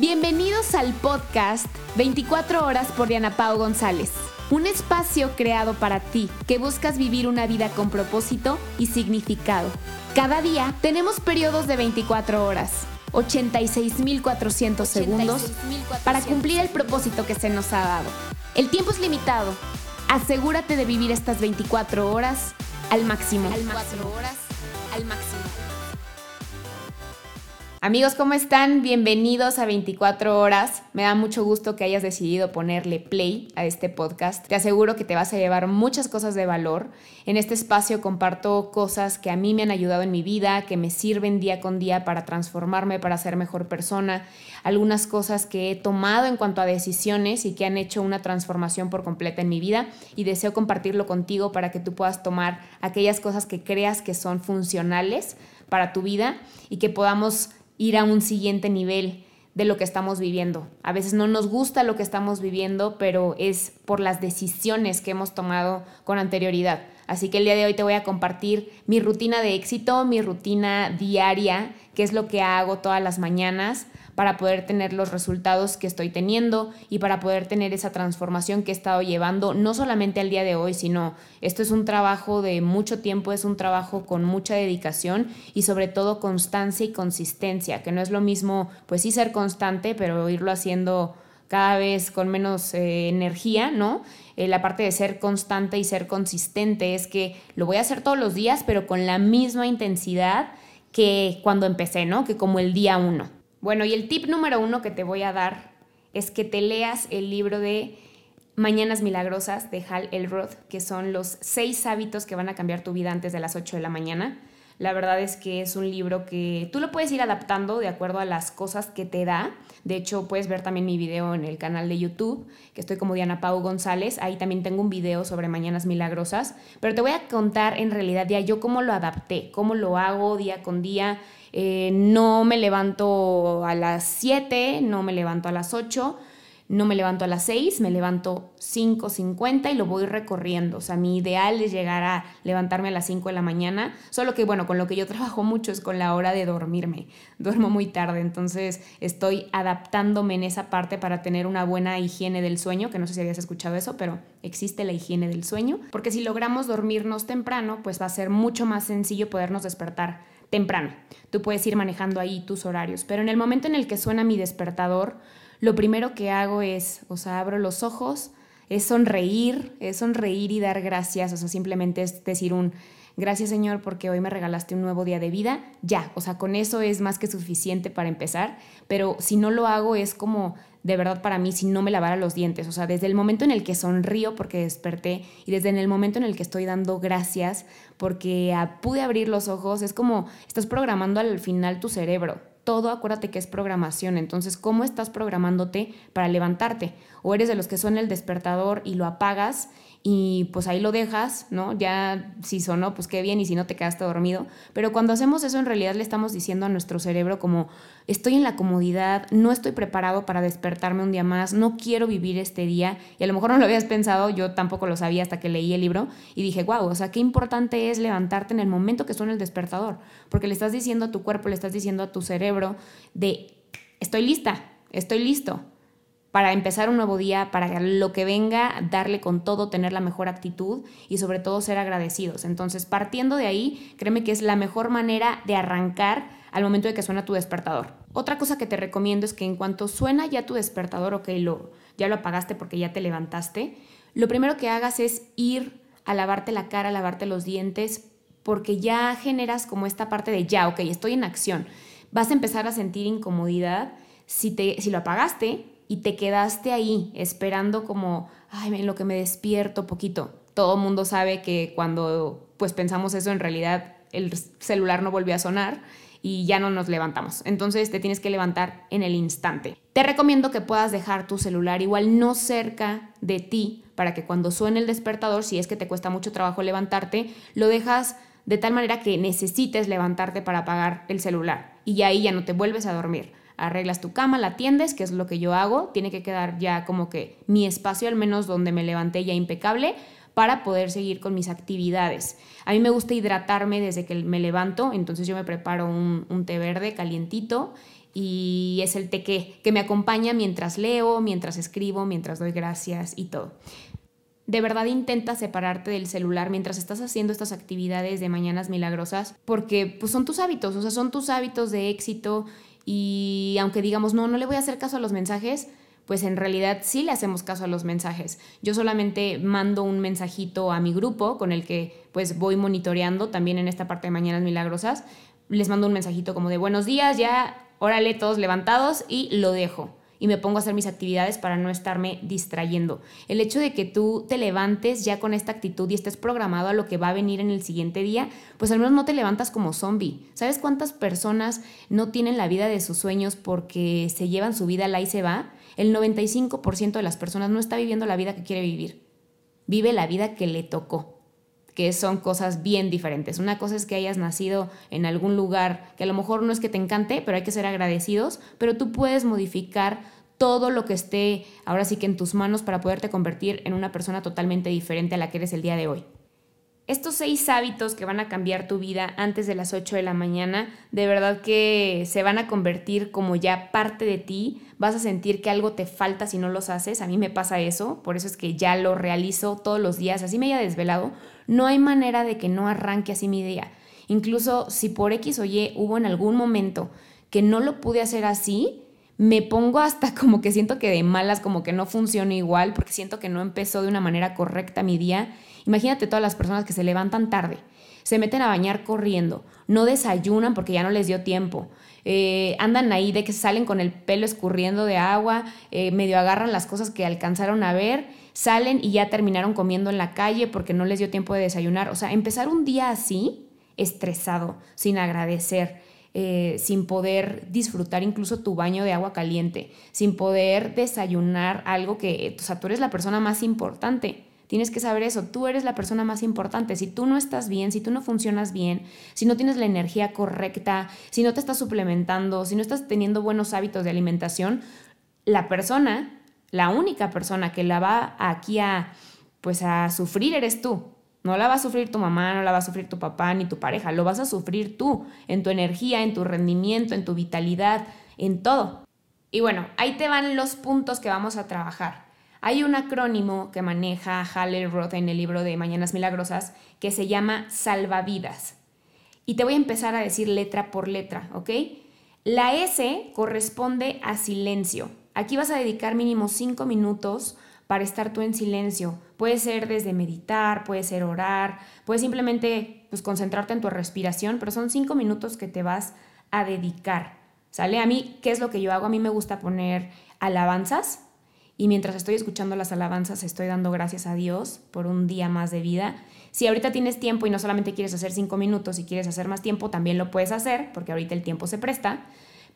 Bienvenidos al podcast 24 horas por Diana Pau González. Un espacio creado para ti que buscas vivir una vida con propósito y significado. Cada día tenemos periodos de 24 horas, 86.400 segundos para cumplir el propósito que se nos ha dado. El tiempo es limitado. Asegúrate de vivir estas 24 horas al máximo. Al máximo. horas al máximo. Amigos, ¿cómo están? Bienvenidos a 24 horas. Me da mucho gusto que hayas decidido ponerle play a este podcast. Te aseguro que te vas a llevar muchas cosas de valor. En este espacio comparto cosas que a mí me han ayudado en mi vida, que me sirven día con día para transformarme, para ser mejor persona. Algunas cosas que he tomado en cuanto a decisiones y que han hecho una transformación por completa en mi vida. Y deseo compartirlo contigo para que tú puedas tomar aquellas cosas que creas que son funcionales para tu vida y que podamos ir a un siguiente nivel de lo que estamos viviendo. A veces no nos gusta lo que estamos viviendo, pero es por las decisiones que hemos tomado con anterioridad. Así que el día de hoy te voy a compartir mi rutina de éxito, mi rutina diaria, qué es lo que hago todas las mañanas para poder tener los resultados que estoy teniendo y para poder tener esa transformación que he estado llevando, no solamente al día de hoy, sino esto es un trabajo de mucho tiempo, es un trabajo con mucha dedicación y sobre todo constancia y consistencia, que no es lo mismo, pues sí ser constante, pero irlo haciendo cada vez con menos eh, energía, ¿no? Eh, la parte de ser constante y ser consistente es que lo voy a hacer todos los días, pero con la misma intensidad que cuando empecé, ¿no? Que como el día uno. Bueno, y el tip número uno que te voy a dar es que te leas el libro de Mañanas Milagrosas de Hal Elrod, que son los seis hábitos que van a cambiar tu vida antes de las 8 de la mañana. La verdad es que es un libro que tú lo puedes ir adaptando de acuerdo a las cosas que te da. De hecho, puedes ver también mi video en el canal de YouTube, que estoy como Diana Pau González. Ahí también tengo un video sobre Mañanas Milagrosas. Pero te voy a contar en realidad ya yo cómo lo adapté, cómo lo hago día con día eh, no me levanto a las 7, no me levanto a las 8, no me levanto a las 6, me levanto 5.50 y lo voy recorriendo. O sea, mi ideal es llegar a levantarme a las 5 de la mañana, solo que bueno, con lo que yo trabajo mucho es con la hora de dormirme. Duermo muy tarde, entonces estoy adaptándome en esa parte para tener una buena higiene del sueño, que no sé si habías escuchado eso, pero existe la higiene del sueño, porque si logramos dormirnos temprano, pues va a ser mucho más sencillo podernos despertar temprano. Tú puedes ir manejando ahí tus horarios, pero en el momento en el que suena mi despertador, lo primero que hago es, o sea, abro los ojos, es sonreír, es sonreír y dar gracias, o sea, simplemente es decir un gracias Señor porque hoy me regalaste un nuevo día de vida, ya, o sea, con eso es más que suficiente para empezar, pero si no lo hago es como de verdad para mí si no me lavara los dientes. O sea, desde el momento en el que sonrío porque desperté y desde el momento en el que estoy dando gracias porque pude abrir los ojos, es como estás programando al final tu cerebro. Todo acuérdate que es programación. Entonces, ¿cómo estás programándote para levantarte? O eres de los que suena el despertador y lo apagas y pues ahí lo dejas, ¿no? Ya si sonó, pues qué bien, y si no te quedaste dormido. Pero cuando hacemos eso, en realidad le estamos diciendo a nuestro cerebro como, estoy en la comodidad, no estoy preparado para despertarme un día más, no quiero vivir este día. Y a lo mejor no lo habías pensado, yo tampoco lo sabía hasta que leí el libro y dije, wow, o sea, qué importante es levantarte en el momento que suena el despertador, porque le estás diciendo a tu cuerpo, le estás diciendo a tu cerebro de, estoy lista, estoy listo para empezar un nuevo día, para lo que venga, darle con todo, tener la mejor actitud y sobre todo ser agradecidos. Entonces, partiendo de ahí, créeme que es la mejor manera de arrancar al momento de que suena tu despertador. Otra cosa que te recomiendo es que en cuanto suena ya tu despertador, ok, lo, ya lo apagaste porque ya te levantaste, lo primero que hagas es ir a lavarte la cara, a lavarte los dientes, porque ya generas como esta parte de ya, ok, estoy en acción. Vas a empezar a sentir incomodidad si, te, si lo apagaste, y te quedaste ahí esperando como, ay, lo que me despierto poquito. Todo mundo sabe que cuando pues pensamos eso en realidad el celular no volvió a sonar y ya no nos levantamos. Entonces te tienes que levantar en el instante. Te recomiendo que puedas dejar tu celular igual no cerca de ti para que cuando suene el despertador, si es que te cuesta mucho trabajo levantarte, lo dejas de tal manera que necesites levantarte para apagar el celular y ahí ya no te vuelves a dormir arreglas tu cama, la atiendes, que es lo que yo hago, tiene que quedar ya como que mi espacio al menos donde me levanté ya impecable para poder seguir con mis actividades. A mí me gusta hidratarme desde que me levanto, entonces yo me preparo un, té verde calientito y es el tequé, que me acompaña mientras leo, mientras escribo, mientras doy gracias y todo. De verdad intenta separarte del celular mientras estás haciendo estas actividades de mañanas milagrosas, porque pues son tus hábitos, o sea, son tus hábitos de éxito y aunque digamos, no, no le voy a hacer caso a los mensajes, pues en realidad sí le hacemos caso a los mensajes. Yo solamente mando un mensajito a mi grupo con el que pues voy monitoreando también en esta parte de Mañanas Milagrosas. Les mando un mensajito como de buenos días, ya órale todos levantados y lo dejo y me pongo a hacer mis actividades para no estarme distrayendo. El hecho de que tú te levantes ya con esta actitud y estés programado a lo que va a venir en el siguiente día, pues al menos no te levantas como zombie. ¿Sabes cuántas personas no tienen la vida de sus sueños porque se llevan su vida la y se va? El 95% de las personas no está viviendo la vida que quiere vivir. Vive la vida que le tocó que son cosas bien diferentes. Una cosa es que hayas nacido en algún lugar que a lo mejor no es que te encante, pero hay que ser agradecidos, pero tú puedes modificar todo lo que esté ahora sí que en tus manos para poderte convertir en una persona totalmente diferente a la que eres el día de hoy. Estos seis hábitos que van a cambiar tu vida antes de las 8 de la mañana, de verdad que se van a convertir como ya parte de ti. Vas a sentir que algo te falta si no los haces. A mí me pasa eso, por eso es que ya lo realizo todos los días, así me haya desvelado. No hay manera de que no arranque así mi día. Incluso si por X o Y hubo en algún momento que no lo pude hacer así, me pongo hasta como que siento que de malas, como que no funciona igual, porque siento que no empezó de una manera correcta mi día Imagínate todas las personas que se levantan tarde, se meten a bañar corriendo, no desayunan porque ya no les dio tiempo, eh, andan ahí de que salen con el pelo escurriendo de agua, eh, medio agarran las cosas que alcanzaron a ver, salen y ya terminaron comiendo en la calle porque no les dio tiempo de desayunar. O sea, empezar un día así, estresado, sin agradecer. Eh, sin poder disfrutar incluso tu baño de agua caliente, sin poder desayunar algo que, o sea, tú eres la persona más importante. Tienes que saber eso, tú eres la persona más importante. Si tú no estás bien, si tú no funcionas bien, si no tienes la energía correcta, si no te estás suplementando, si no estás teniendo buenos hábitos de alimentación, la persona, la única persona que la va aquí a pues a sufrir eres tú. No la va a sufrir tu mamá, no la va a sufrir tu papá ni tu pareja, lo vas a sufrir tú, en tu energía, en tu rendimiento, en tu vitalidad, en todo. Y bueno, ahí te van los puntos que vamos a trabajar. Hay un acrónimo que maneja Roth en el libro de Mañanas Milagrosas que se llama salvavidas. Y te voy a empezar a decir letra por letra, ¿ok? La S corresponde a silencio. Aquí vas a dedicar mínimo cinco minutos para estar tú en silencio. Puede ser desde meditar, puede ser orar, puede simplemente pues, concentrarte en tu respiración, pero son cinco minutos que te vas a dedicar. ¿Sale? A mí, ¿qué es lo que yo hago? A mí me gusta poner alabanzas y mientras estoy escuchando las alabanzas estoy dando gracias a Dios por un día más de vida. Si ahorita tienes tiempo y no solamente quieres hacer cinco minutos y quieres hacer más tiempo, también lo puedes hacer porque ahorita el tiempo se presta.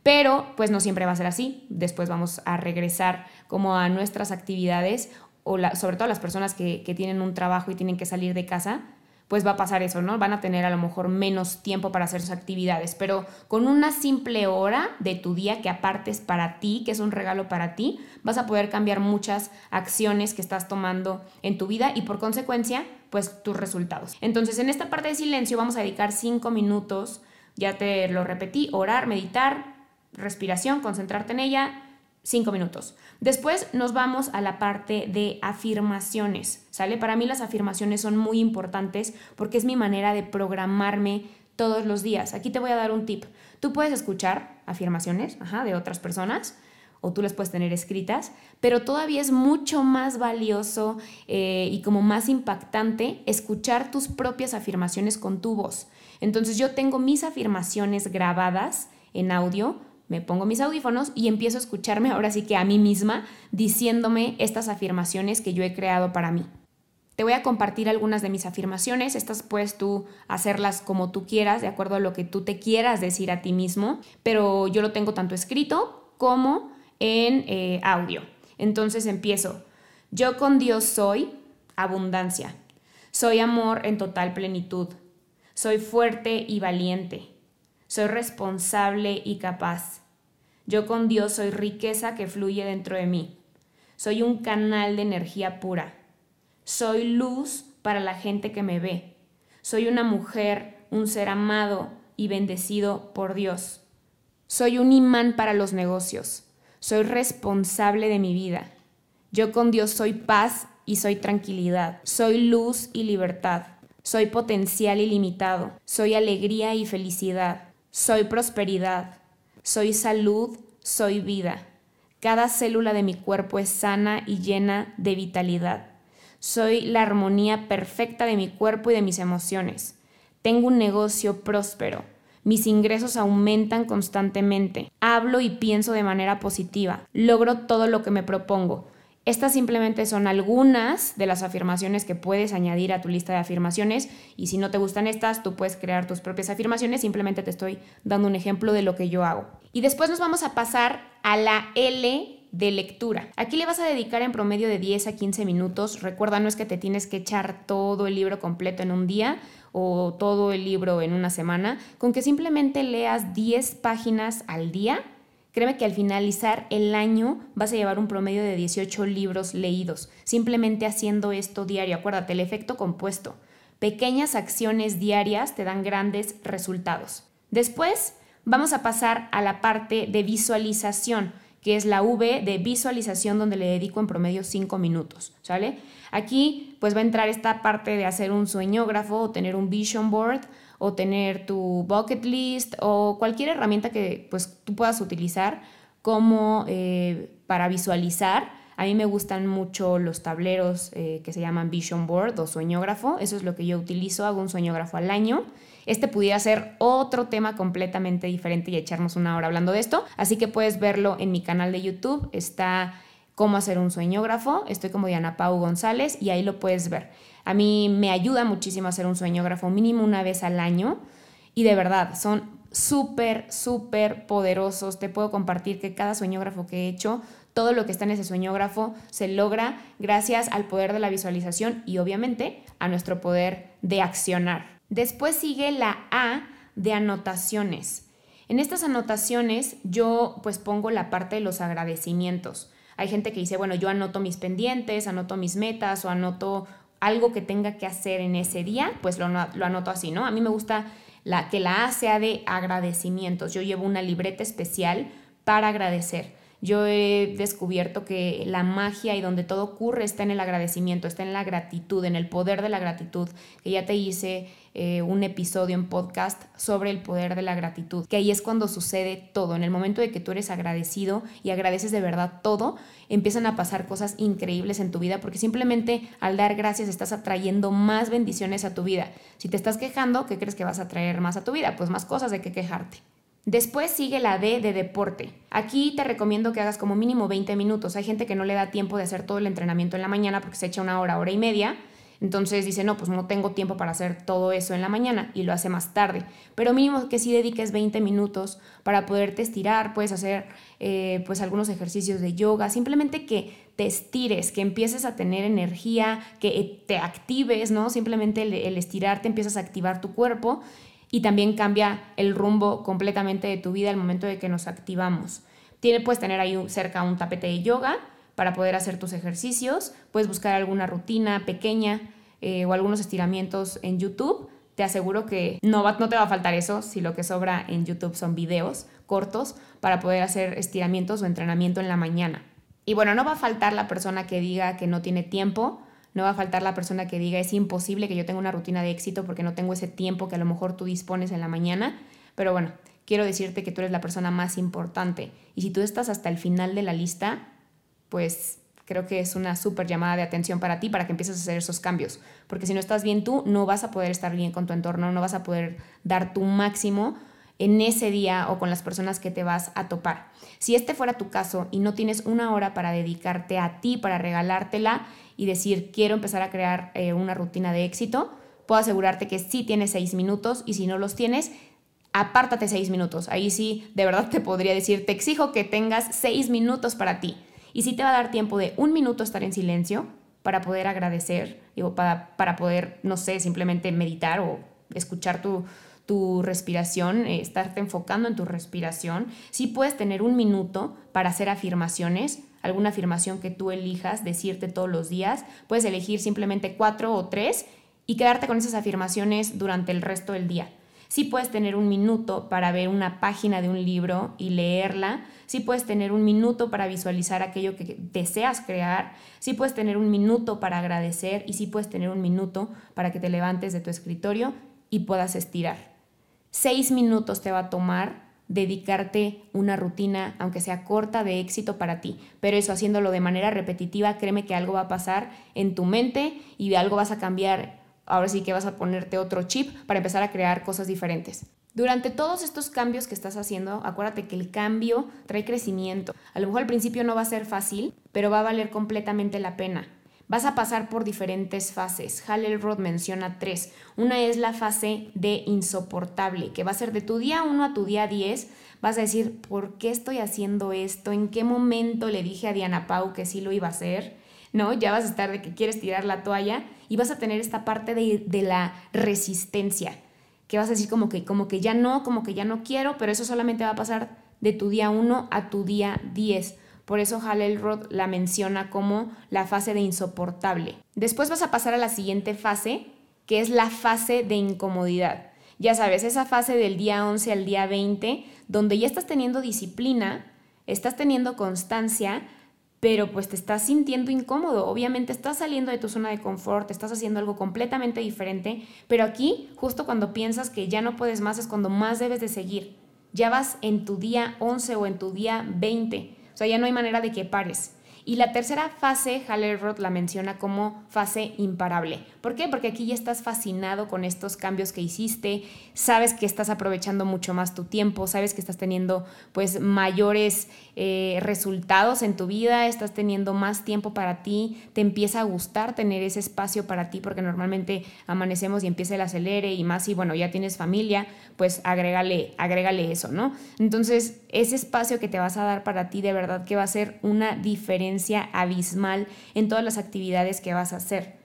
Pero pues no siempre va a ser así. Después vamos a regresar como a nuestras actividades o sobre todo las personas que, que tienen un trabajo y tienen que salir de casa pues va a pasar eso, ¿no? Van a tener a lo mejor menos tiempo para hacer sus actividades, pero con una simple hora de tu día que apartes para ti, que es un regalo para ti, vas a poder cambiar muchas acciones que estás tomando en tu vida y por consecuencia, pues tus resultados. Entonces, en esta parte de silencio vamos a dedicar cinco minutos, ya te lo repetí, orar, meditar, respiración, concentrarte en ella, cinco minutos. Después nos vamos a la parte de afirmaciones, ¿sale? Para mí las afirmaciones son muy importantes porque es mi manera de programarme todos los días. Aquí te voy a dar un tip. Tú puedes escuchar afirmaciones de otras personas o tú las puedes tener escritas, pero todavía es mucho más valioso eh, y como más impactante escuchar tus propias afirmaciones con tu voz. Entonces yo tengo mis afirmaciones grabadas en audio me pongo mis audífonos y empiezo a escucharme ahora sí que a mí misma diciéndome estas afirmaciones que yo he creado para mí. Te voy a compartir algunas de mis afirmaciones, estas puedes tú hacerlas como tú quieras, de acuerdo a lo que tú te quieras decir a ti mismo, pero yo lo tengo tanto escrito como en eh, audio. Entonces empiezo, yo con Dios soy abundancia, soy amor en total plenitud, soy fuerte y valiente, soy responsable y capaz. Yo con Dios soy riqueza que fluye dentro de mí. Soy un canal de energía pura. Soy luz para la gente que me ve. Soy una mujer, un ser amado y bendecido por Dios. Soy un imán para los negocios. Soy responsable de mi vida. Yo con Dios soy paz y soy tranquilidad. Soy luz y libertad. Soy potencial ilimitado. Soy alegría y felicidad. Soy prosperidad. Soy salud. Soy vida. Cada célula de mi cuerpo es sana y llena de vitalidad. Soy la armonía perfecta de mi cuerpo y de mis emociones. Tengo un negocio próspero. Mis ingresos aumentan constantemente. Hablo y pienso de manera positiva. Logro todo lo que me propongo. Estas simplemente son algunas de las afirmaciones que puedes añadir a tu lista de afirmaciones y si no te gustan estas, tú puedes crear tus propias afirmaciones, simplemente te estoy dando un ejemplo de lo que yo hago. Y después nos vamos a pasar a la L de lectura. Aquí le vas a dedicar en promedio de 10 a 15 minutos. Recuerda, no es que te tienes que echar todo el libro completo en un día o todo el libro en una semana, con que simplemente leas 10 páginas al día Créeme que al finalizar el año vas a llevar un promedio de 18 libros leídos, simplemente haciendo esto diario. Acuérdate, el efecto compuesto. Pequeñas acciones diarias te dan grandes resultados. Después vamos a pasar a la parte de visualización, que es la V de visualización donde le dedico en promedio 5 minutos, ¿sale? Aquí pues va a entrar esta parte de hacer un sueñógrafo o tener un vision board o tener tu bucket list o cualquier herramienta que pues tú puedas utilizar como eh, para visualizar. A mí me gustan mucho los tableros eh, que se llaman Vision Board o sueñógrafo. Eso es lo que yo utilizo. Hago un sueñógrafo al año. Este pudiera ser otro tema completamente diferente y echarnos una hora hablando de esto. Así que puedes verlo en mi canal de YouTube. Está cómo hacer un sueñógrafo. Estoy como Diana Pau González y ahí lo puedes ver. A mí me ayuda muchísimo hacer un sueñógrafo mínimo una vez al año y de verdad son súper, súper poderosos. Te puedo compartir que cada sueñógrafo que he hecho, todo lo que está en ese sueñógrafo se logra gracias al poder de la visualización y obviamente a nuestro poder de accionar. Después sigue la A de anotaciones. En estas anotaciones yo pues pongo la parte de los agradecimientos. Hay gente que dice, bueno, yo anoto mis pendientes, anoto mis metas o anoto algo que tenga que hacer en ese día, pues lo, anoto así, ¿no? A mí me gusta la, que la A sea de agradecimientos. Yo llevo una libreta especial para agradecer. Yo he descubierto que la magia y donde todo ocurre está en el agradecimiento, está en la gratitud, en el poder de la gratitud, que ya te hice eh, un episodio en podcast sobre el poder de la gratitud, que ahí es cuando sucede todo. En el momento de que tú eres agradecido y agradeces de verdad todo, empiezan a pasar cosas increíbles en tu vida porque simplemente al dar gracias estás atrayendo más bendiciones a tu vida. Si te estás quejando, ¿qué crees que vas a traer más a tu vida? Pues más cosas de que quejarte. Después sigue la D de deporte. Aquí te recomiendo que hagas como mínimo 20 minutos. Hay gente que no le da tiempo de hacer todo el entrenamiento en la mañana porque se echa una hora, hora y media entonces dice, no, pues no tengo tiempo para hacer todo eso en la mañana y lo hace más tarde. Pero mínimo que sí dediques 20 minutos para poderte estirar, puedes hacer eh, pues algunos ejercicios de yoga, simplemente que te estires, que empieces a tener energía, que te actives, ¿no? Simplemente el, el estirarte empiezas a activar tu cuerpo y también cambia el rumbo completamente de tu vida al momento de que nos activamos. Tiene, puedes tener ahí cerca un tapete de yoga para poder hacer tus ejercicios. Puedes buscar alguna rutina pequeña eh, o algunos estiramientos en YouTube. Te aseguro que no, va, no te va a faltar eso si lo que sobra en YouTube son videos cortos para poder hacer estiramientos o entrenamiento en la mañana. Y bueno, no va a faltar la persona que diga que no tiene tiempo, no va a faltar la persona que diga es imposible que yo tenga una rutina de éxito porque no tengo ese tiempo que a lo mejor tú dispones en la mañana. Pero bueno, quiero decirte que tú eres la persona más importante. Y si tú estás hasta el final de la lista, pues creo que es una súper llamada de atención para ti para que empieces a hacer esos cambios. Porque si no estás bien tú, no vas a poder estar bien con tu entorno, no vas a poder dar tu máximo en ese día o con las personas que te vas a topar. Si este fuera tu caso y no tienes una hora para dedicarte a ti, para regalártela y decir, quiero empezar a crear eh, una rutina de éxito, puedo asegurarte que sí tienes seis minutos y si no los tienes, apártate seis minutos. Ahí sí, de verdad te podría decir, te exijo que tengas seis minutos para ti y sí te va a dar tiempo de un minuto estar en silencio para poder agradecer, digo, para, para poder, no sé, simplemente meditar o escuchar tu, tu respiración, eh, estarte enfocando en tu respiración. Sí puedes tener un minuto para hacer afirmaciones, alguna afirmación que tú elijas, decirte todos los días. Puedes elegir simplemente cuatro o tres y quedarte con esas afirmaciones durante el resto del día. Sí puedes tener un minuto para ver una página de un libro y leerla. Sí puedes tener un minuto para visualizar aquello que deseas crear. Sí puedes tener un minuto para agradecer y sí puedes tener un minuto para que te levantes de tu escritorio y puedas estirar. Seis minutos te va a tomar dedicarte una rutina, aunque sea corta, de éxito para ti. Pero eso haciéndolo de manera repetitiva, créeme que algo va a pasar en tu mente y algo vas a cambiar. Ahora sí que vas a ponerte otro chip para empezar a crear cosas diferentes. Durante todos estos cambios que estás haciendo, acuérdate que el cambio trae crecimiento. A lo mejor al principio no va a ser fácil, pero va a valer completamente la pena. Vas a pasar por diferentes fases. Hal Elrod menciona tres. Una es la fase de insoportable, que va a ser de tu día 1 a tu día 10. Vas a decir, ¿por qué estoy haciendo esto? ¿En qué momento le dije a Diana Pau que sí lo iba a hacer? ¿No? Ya vas a estar de que quieres tirar la toalla y vas a tener esta parte de, de la resistencia, que vas a decir como que, como que ya no, como que ya no quiero, pero eso solamente va a pasar de tu día 1 a tu día 10 por eso Halelrod la menciona como la fase de insoportable. Después vas a pasar a la siguiente fase, que es la fase de incomodidad. Ya sabes, esa fase del día 11 al día 20, donde ya estás teniendo disciplina, estás teniendo constancia, pero pues te estás sintiendo incómodo. Obviamente estás saliendo de tu zona de confort, estás haciendo algo completamente diferente, pero aquí, justo cuando piensas que ya no puedes más, es cuando más debes de seguir. Ya vas en tu día 11 o en tu día 20 o sea, ya no hay manera de que pares. Y la tercera fase, Hallerroth la menciona como fase imparable. ¿Por qué? Porque aquí ya estás fascinado con estos cambios que hiciste, sabes que estás aprovechando mucho más tu tiempo, sabes que estás teniendo pues mayores eh, resultados en tu vida, estás teniendo más tiempo para ti, te empieza a gustar tener ese espacio para ti porque normalmente amanecemos y empieza el acelere y más y bueno, ya tienes familia, pues agrégale, agrégale eso, ¿no? Entonces, ese espacio que te vas a dar para ti de verdad que va a ser una diferencia abismal en todas las actividades que vas a hacer.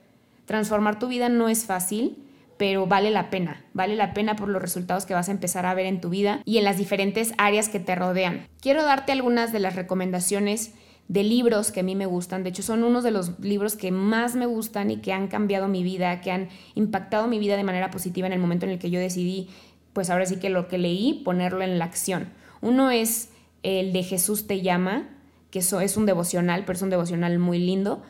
Transformar tu vida no es fácil, pero vale la pena, vale la pena por los resultados que vas a empezar a ver en tu vida y en las diferentes áreas que te rodean. Quiero darte algunas de las recomendaciones de libros que a mí me gustan. De hecho, son unos de los libros que más me gustan y que han cambiado mi vida, que han impactado mi vida de manera positiva en el momento en el que yo decidí pues ahora sí que lo que leí, ponerlo en la acción. Uno es el de Jesús te llama, que eso es un devocional, pero es un devocional muy lindo.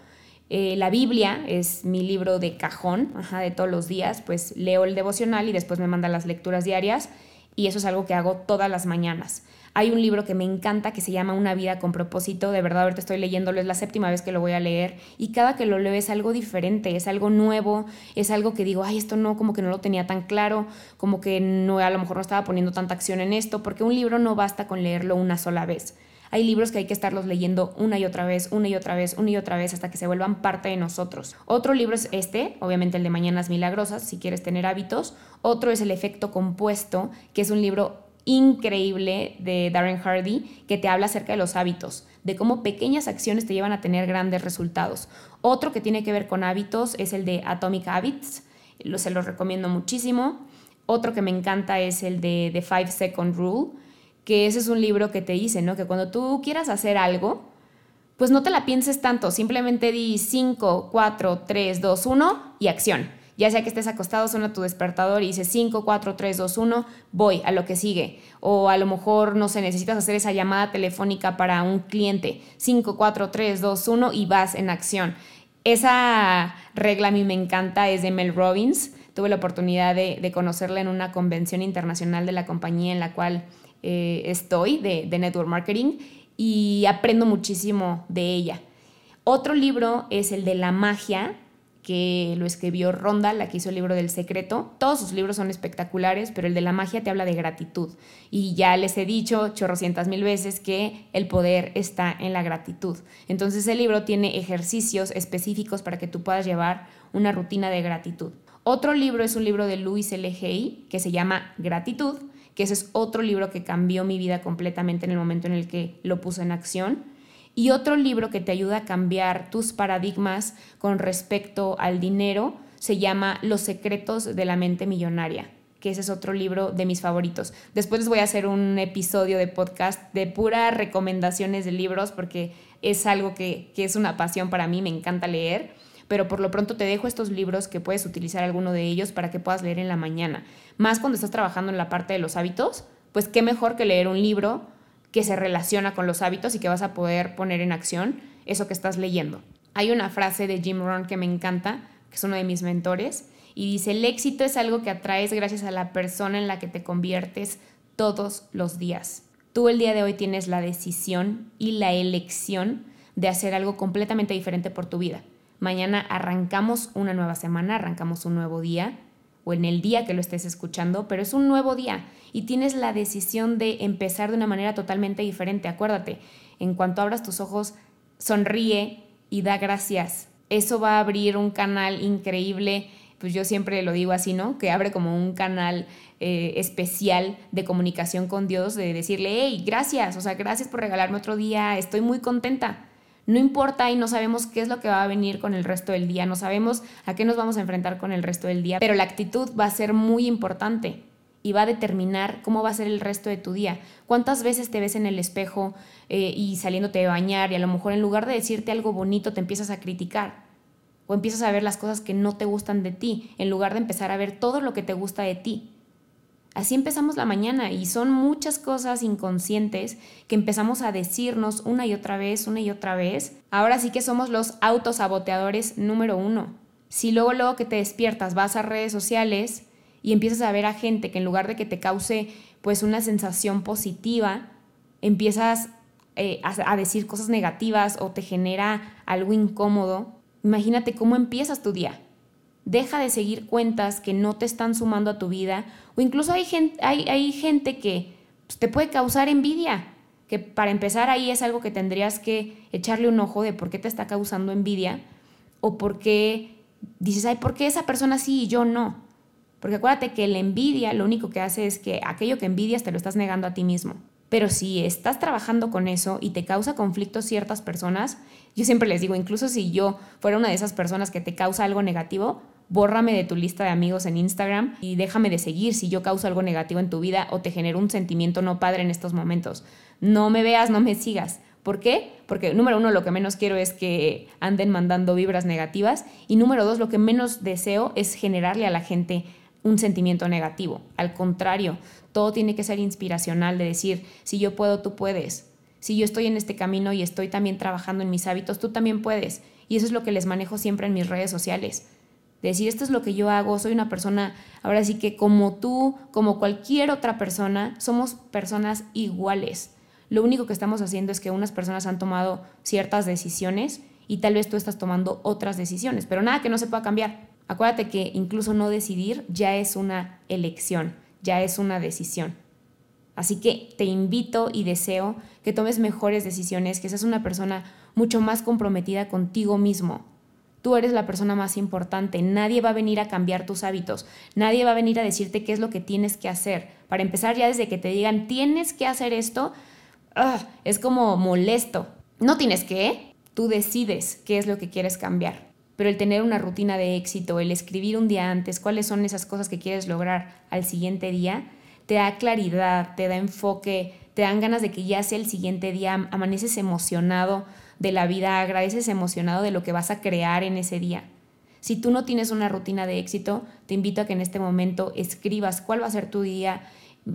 Eh, la Biblia es mi libro de cajón, de todos los días, pues leo el devocional y después me manda las lecturas diarias y eso es algo que hago todas las mañanas. Hay un libro que me encanta que se llama Una vida con propósito. De verdad, ahorita estoy leyéndolo, es la séptima vez que lo voy a leer. Y cada que lo leo es algo diferente, es algo nuevo, es algo que digo, ay, esto no, como que no lo tenía tan claro, como que no, a lo mejor no estaba poniendo tanta acción en esto, porque un libro no basta con leerlo una sola vez. Hay libros que hay que estarlos leyendo una y otra vez, una y otra vez, una y otra vez hasta que se vuelvan parte de nosotros. Otro libro es este, obviamente el de Mañanas Milagrosas, si quieres tener hábitos. Otro es El efecto compuesto, que es un libro increíble de Darren Hardy que te habla acerca de los hábitos, de cómo pequeñas acciones te llevan a tener grandes resultados. Otro que tiene que ver con hábitos es el de Atomic Habits, se los recomiendo muchísimo. Otro que me encanta es el de The Five Second Rule, que ese es un libro que te dice, ¿no? Que cuando tú quieras hacer algo, pues no te la pienses tanto, simplemente di 5, 4, 3, 2, 1 y acción ya sea que estés acostado, suena tu despertador y dices 5, 4, 3, 2, 1, voy a lo que sigue. O a lo mejor, no sé, necesitas hacer esa llamada telefónica para un cliente, 5, 4, 3, 2, 1 y vas en acción. Esa regla a mí me encanta, es de Mel Robbins. Tuve la oportunidad de, conocerla en una convención internacional de la compañía en la cual eh, estoy, de, de Network Marketing, y aprendo muchísimo de ella. Otro libro es el de la magia que lo escribió Ronda, la que hizo el libro del secreto. Todos sus libros son espectaculares, pero el de la magia te habla de gratitud. Y ya les he dicho chorrocientas mil veces que el poder está en la gratitud. Entonces el libro tiene ejercicios específicos para que tú puedas llevar una rutina de gratitud. Otro libro es un libro de Luis L. Hay que se llama Gratitud, que ese es otro libro que cambió mi vida completamente en el momento en el que lo puse en acción. Y otro libro que te ayuda a cambiar tus paradigmas con respecto al dinero se llama Los secretos de la mente millonaria que ese es otro libro de mis favoritos. Después les voy a hacer un episodio de podcast de puras recomendaciones de libros porque es algo que, que es una pasión para mí, me encanta leer. Pero por lo pronto te dejo estos libros que puedes utilizar alguno de ellos para que puedas leer en la mañana. Más cuando estás trabajando en la parte de los hábitos, pues qué mejor que leer un libro que se relaciona con los hábitos y que vas a poder poner en acción eso que estás leyendo. Hay una frase de Jim Rohn que me encanta, que es uno de mis mentores, y dice, el éxito es algo que atraes gracias a la persona en la que te conviertes todos los días. Tú el día de hoy tienes la decisión y la elección de hacer algo completamente diferente por tu vida. Mañana arrancamos una nueva semana, arrancamos un nuevo día, o en el día que lo estés escuchando, pero es un nuevo día y tienes la decisión de empezar de una manera totalmente diferente. Acuérdate, en cuanto abras tus ojos, sonríe y da gracias. Eso va a abrir un canal increíble, pues yo siempre lo digo así, ¿no? Que abre como un canal eh, especial de comunicación con Dios, de decirle, hey, gracias, o sea, gracias por regalarme otro día, estoy muy contenta. No importa y no sabemos qué es lo que va a venir con el resto del día, no sabemos a qué nos vamos a enfrentar con el resto del día, pero la actitud va a ser muy importante y va a determinar cómo va a ser el resto de tu día. ¿Cuántas veces te ves en el espejo eh, y saliéndote de bañar y a lo mejor en lugar de decirte algo bonito te empiezas a criticar? O empiezas a ver las cosas que no te gustan de ti, en lugar de empezar a ver todo lo que te gusta de ti. Así empezamos la mañana y son muchas cosas inconscientes que empezamos a decirnos una y otra vez, una y otra vez. Ahora sí que somos los autosaboteadores número uno. Si luego, luego que te despiertas vas a redes sociales y empiezas a ver a gente que en lugar de que te cause pues una sensación positiva, empiezas eh, a, a decir cosas negativas o te genera algo incómodo, imagínate cómo empiezas tu día deja de seguir cuentas que no te están sumando a tu vida o incluso hay gente, hay, gente que pues, te puede causar envidia, que para empezar ahí es algo que tendrías que echarle un ojo de por qué te está causando envidia o por qué dices, ay, ¿por qué esa persona sí y yo no? Porque acuérdate que la envidia lo único que hace es que aquello que envidias te lo estás negando a ti mismo. Pero si estás trabajando con eso y te causa conflicto ciertas personas, yo siempre les digo, incluso si yo fuera una de esas personas que te causa algo negativo, bórrame de tu lista de amigos en Instagram y déjame de seguir si yo causo algo negativo en tu vida o te genero un sentimiento no padre en estos momentos. No me veas, no me sigas. ¿Por qué? Porque número uno, lo que menos quiero es que anden mandando vibras negativas y número dos, lo que menos deseo es generarle a la gente un sentimiento negativo. Al contrario, todo tiene que ser inspiracional de decir, si yo puedo, tú puedes. Si yo estoy en este camino y estoy también trabajando en mis hábitos, tú también puedes. Y eso es lo que les manejo siempre en mis redes sociales. Decir, esto es lo que yo hago, soy una persona, ahora sí que como tú, como cualquier otra persona, somos personas iguales. Lo único que estamos haciendo es que unas personas han tomado ciertas decisiones y tal vez tú estás tomando otras decisiones, pero nada que no se pueda cambiar. Acuérdate que incluso no decidir ya es una elección, ya es una decisión. Así que te invito y deseo que tomes mejores decisiones, que seas una persona mucho más comprometida contigo mismo. Tú eres la persona más importante, nadie va a venir a cambiar tus hábitos, nadie va a venir a decirte qué es lo que tienes que hacer. Para empezar, ya desde que te digan tienes que hacer esto, ah, es como molesto. No tienes que, tú decides qué es lo que quieres cambiar pero el tener una rutina de éxito, el escribir un día antes cuáles son esas cosas que quieres lograr al siguiente día, te da claridad, te da enfoque, te dan ganas de que ya sea el siguiente día, amaneces emocionado de la vida, agradeces emocionado de lo que vas a crear en ese día. Si tú no tienes una rutina de éxito, te invito a que en este momento escribas cuál va a ser tu día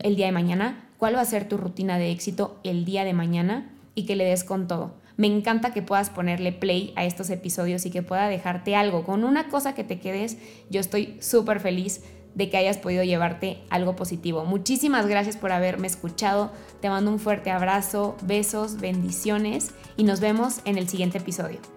el día de mañana, cuál va a ser tu rutina de éxito el día de mañana y que le des con todo. Me encanta que puedas ponerle play a estos episodios y que pueda dejarte algo. Con una cosa que te quedes, yo estoy súper feliz de que hayas podido llevarte algo positivo. Muchísimas gracias por haberme escuchado. Te mando un fuerte abrazo, besos, bendiciones y nos vemos en el siguiente episodio.